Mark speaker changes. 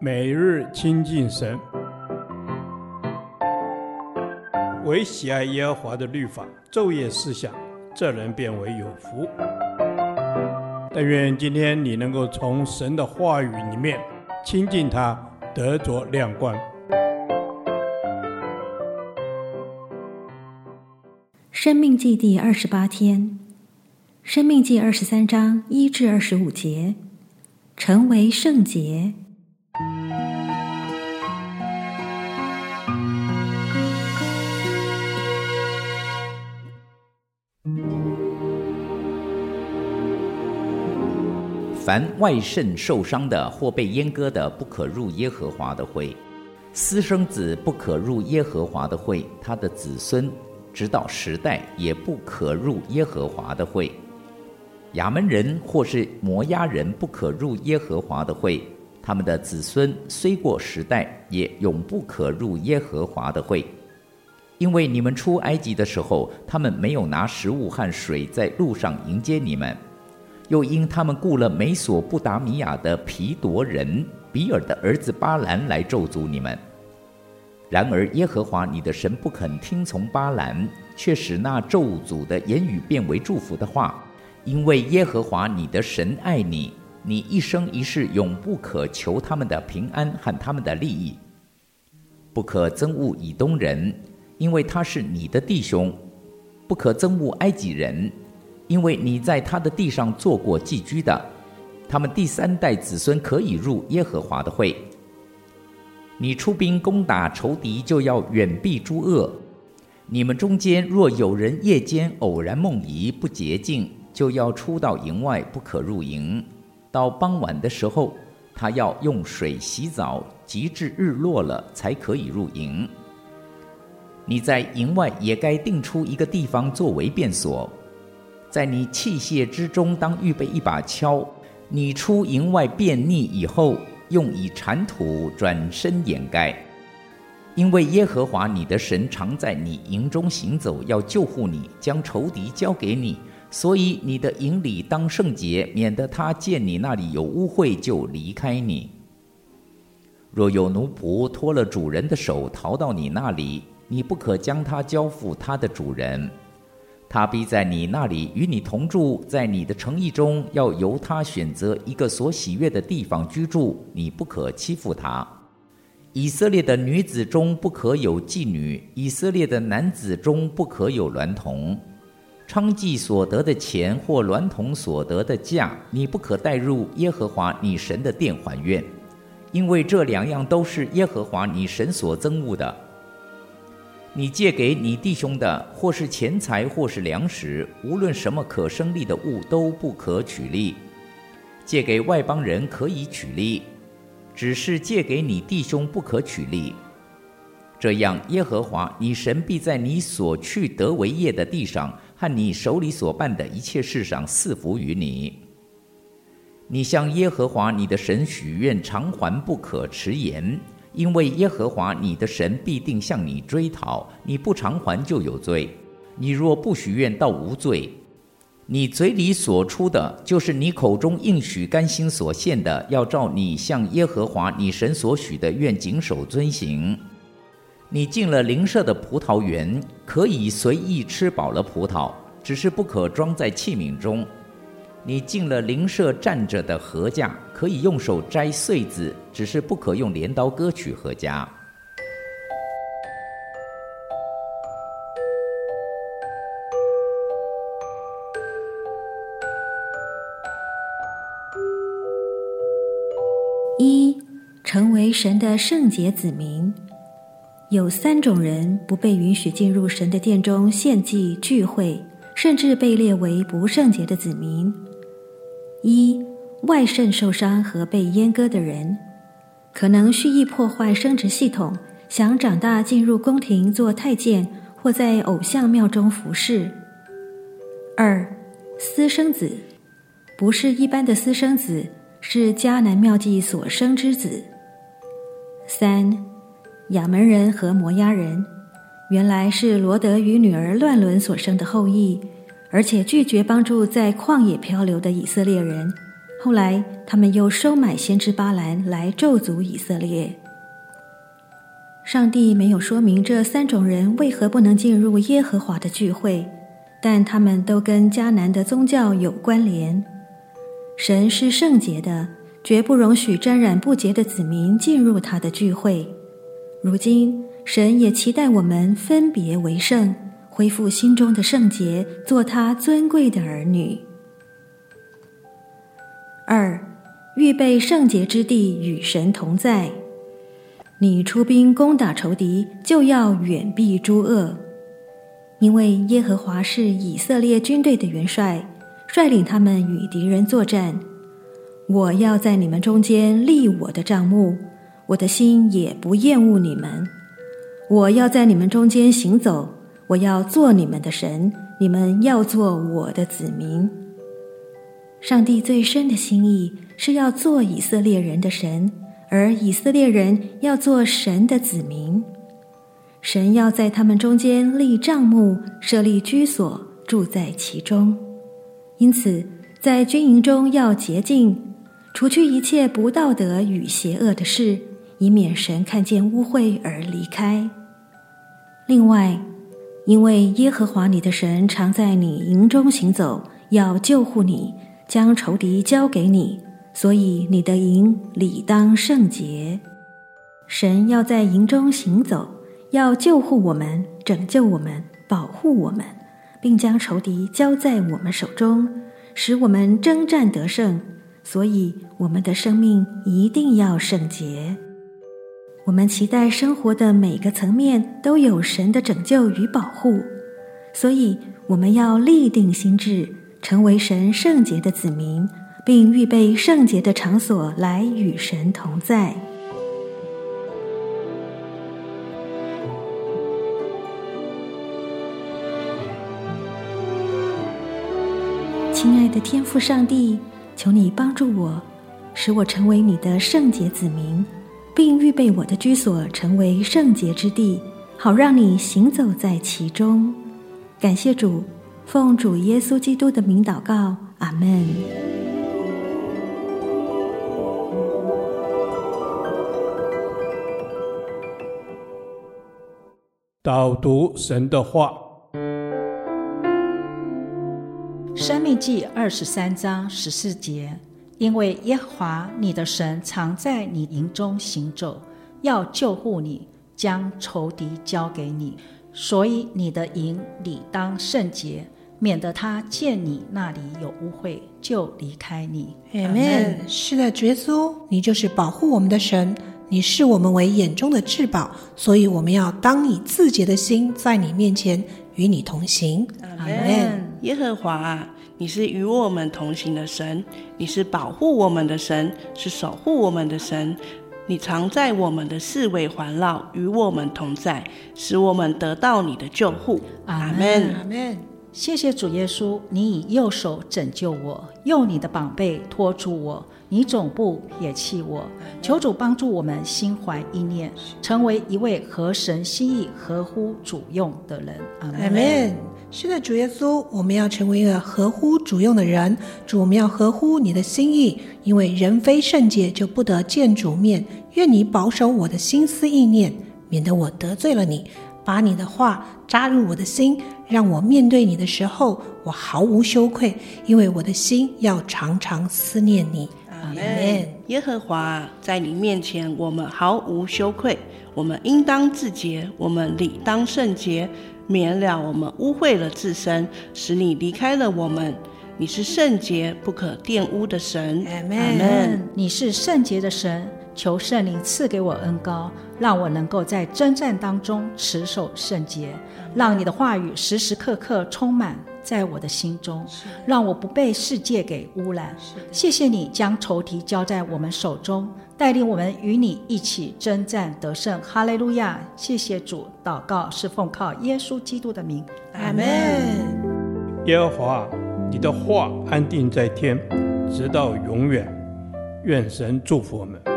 Speaker 1: 每日亲近神，唯喜爱耶和华的律法，昼夜思想，这人便为有福。但愿今天你能够从神的话语里面亲近他，得着亮光。
Speaker 2: 生命记第二十八天，生命记二十三章一至二十五节，成为圣洁。
Speaker 3: 凡外肾受伤的或被阉割的，不可入耶和华的会；私生子不可入耶和华的会，他的子孙直到十代也不可入耶和华的会。亚门人或是摩押人不可入耶和华的会，他们的子孙虽过十代，也永不可入耶和华的会。因为你们出埃及的时候，他们没有拿食物和水在路上迎接你们。又因他们雇了美索不达米亚的毗朵人比尔的儿子巴兰来咒诅你们，然而耶和华你的神不肯听从巴兰，却使那咒诅的言语变为祝福的话，因为耶和华你的神爱你，你一生一世永不可求他们的平安和他们的利益，不可憎恶以东人，因为他是你的弟兄，不可憎恶埃及人。因为你在他的地上做过寄居的，他们第三代子孙可以入耶和华的会。你出兵攻打仇敌，就要远避诸恶。你们中间若有人夜间偶然梦遗不洁净，就要出到营外，不可入营。到傍晚的时候，他要用水洗澡，及至日落了才可以入营。你在营外也该定出一个地方作为便所。在你器械之中，当预备一把锹。你出营外便溺以后，用以铲土，转身掩盖。因为耶和华你的神常在你营中行走，要救护你，将仇敌交给你。所以你的营里当圣洁，免得他见你那里有污秽就离开你。若有奴仆脱了主人的手逃到你那里，你不可将他交付他的主人。他必在你那里与你同住，在你的诚意中，要由他选择一个所喜悦的地方居住。你不可欺负他。以色列的女子中不可有妓女，以色列的男子中不可有娈童。娼妓所得的钱或娈童所得的价，你不可带入耶和华你神的殿还愿，因为这两样都是耶和华你神所憎恶的。你借给你弟兄的，或是钱财，或是粮食，无论什么可生利的物，都不可取利。借给外邦人可以取利，只是借给你弟兄不可取利。这样，耶和华你神必在你所去得为业的地上，和你手里所办的一切事上赐福于你。你向耶和华你的神许愿，偿还不可迟延。因为耶和华你的神必定向你追讨，你不偿还就有罪。你若不许愿，倒无罪。你嘴里所出的，就是你口中应许甘心所献的，要照你向耶和华你神所许的愿谨守遵行。你进了邻舍的葡萄园，可以随意吃饱了葡萄，只是不可装在器皿中。你进了邻舍站着的禾架，可以用手摘穗子，只是不可用镰刀割取禾稼。
Speaker 2: 一，成为神的圣洁子民。有三种人不被允许进入神的殿中献祭聚会，甚至被列为不圣洁的子民。一，外肾受伤和被阉割的人，可能蓄意破坏生殖系统，想长大进入宫廷做太监，或在偶像庙中服侍。二，私生子，不是一般的私生子，是迦南庙妓所生之子。三，亚门人和摩押人，原来是罗德与女儿乱伦所生的后裔。而且拒绝帮助在旷野漂流的以色列人，后来他们又收买先知巴兰来咒诅以色列。上帝没有说明这三种人为何不能进入耶和华的聚会，但他们都跟迦南的宗教有关联。神是圣洁的，绝不容许沾染不洁的子民进入他的聚会。如今，神也期待我们分别为圣，恢复心中的圣洁，做他尊贵的儿女。二，预备圣洁之地，与神同在。你出兵攻打仇敌，就要远避诸恶，因为耶和华是以色列军队的元帅，率领他们与敌人作战。我要在你们中间立我的帐幕，我的心也不厌恶你们。我要在你们中间行走，我要做你们的神，你们要做我的子民。上帝最深的心意是要做以色列人的神。而以色列人要做神的子民，神要在他们中间立帐幕，设立居所，住在其中。因此，在军营中要洁净，除去一切不道德与邪恶的事，以免神看见污秽而离开。另外，因为耶和华你的神常在你营中行走，要救护你，将仇敌交给你。所以你的营理当圣洁，神要在营中行走，要救护我们，拯救我们，保护我们，并将仇敌交在我们手中，使我们征战得胜。所以我们的生命一定要圣洁。我们期待生活的每个层面都有神的拯救与保护，所以我们要立定心志，成为神圣洁的子民。并预备圣洁的场所来与神同在。亲爱的天父上帝，求你帮助我，使我成为你的圣洁子民，并预备我的居所成为圣洁之地，好让你行走在其中。感谢主，奉主耶稣基督的名祷告，阿门。
Speaker 1: 导读神的话，《
Speaker 4: 生命记》二十三章十四节，因为耶和华你的神常在你营中行走，要救护你，将仇敌交给你，所以你的营理当圣洁，免得他见你那里有污秽，就离开你。
Speaker 5: 阿门。是的，主耶稣，你就是保护我们的神。你视我们为眼中的至宝，所以我们要当以自洁的心，在你面前与你同行。
Speaker 6: 阿门。耶和华，你是与我们同行的神，你是保护我们的神，是守护我们的神。你常在我们的四围环绕，与我们同在，使我们得到你的救护。阿门。
Speaker 5: 阿门。
Speaker 4: 谢谢主耶稣，你以右手拯救我，用你的膀臂托住我，你总不撇弃我。求主帮助我们心怀意念，成为一位合神心意、合乎主用的人。阿门。
Speaker 5: 是的，主耶稣，我们要成为一个合乎主用的人。主，我们要合乎你的心意，因为人非圣洁就不得见主面。愿你保守我的心思意念，免得我得罪了你。把你的话扎入我的心，让我面对你的时候，我毫无羞愧，因为我的心要常常思念你。
Speaker 6: 阿门。耶和华在你面前，我们毫无羞愧。我们应当自洁，我们理当圣洁，免了我们污秽了自身，使你离开了我们。你是圣洁不可玷污的神。
Speaker 4: 阿门。你是圣洁的神。求圣灵赐给我恩膏，让我能够在征战当中持守圣洁，让你的话语时时刻刻充满在我的心中，让我不被世界给污染。谢谢你将仇敌交在我们手中，带领我们与你一起征战得胜。哈利路亚！谢谢主，祷告是奉靠耶稣基督的名。阿门。
Speaker 1: 耶和华，你的话安定在天，直到永远。愿神祝福我们。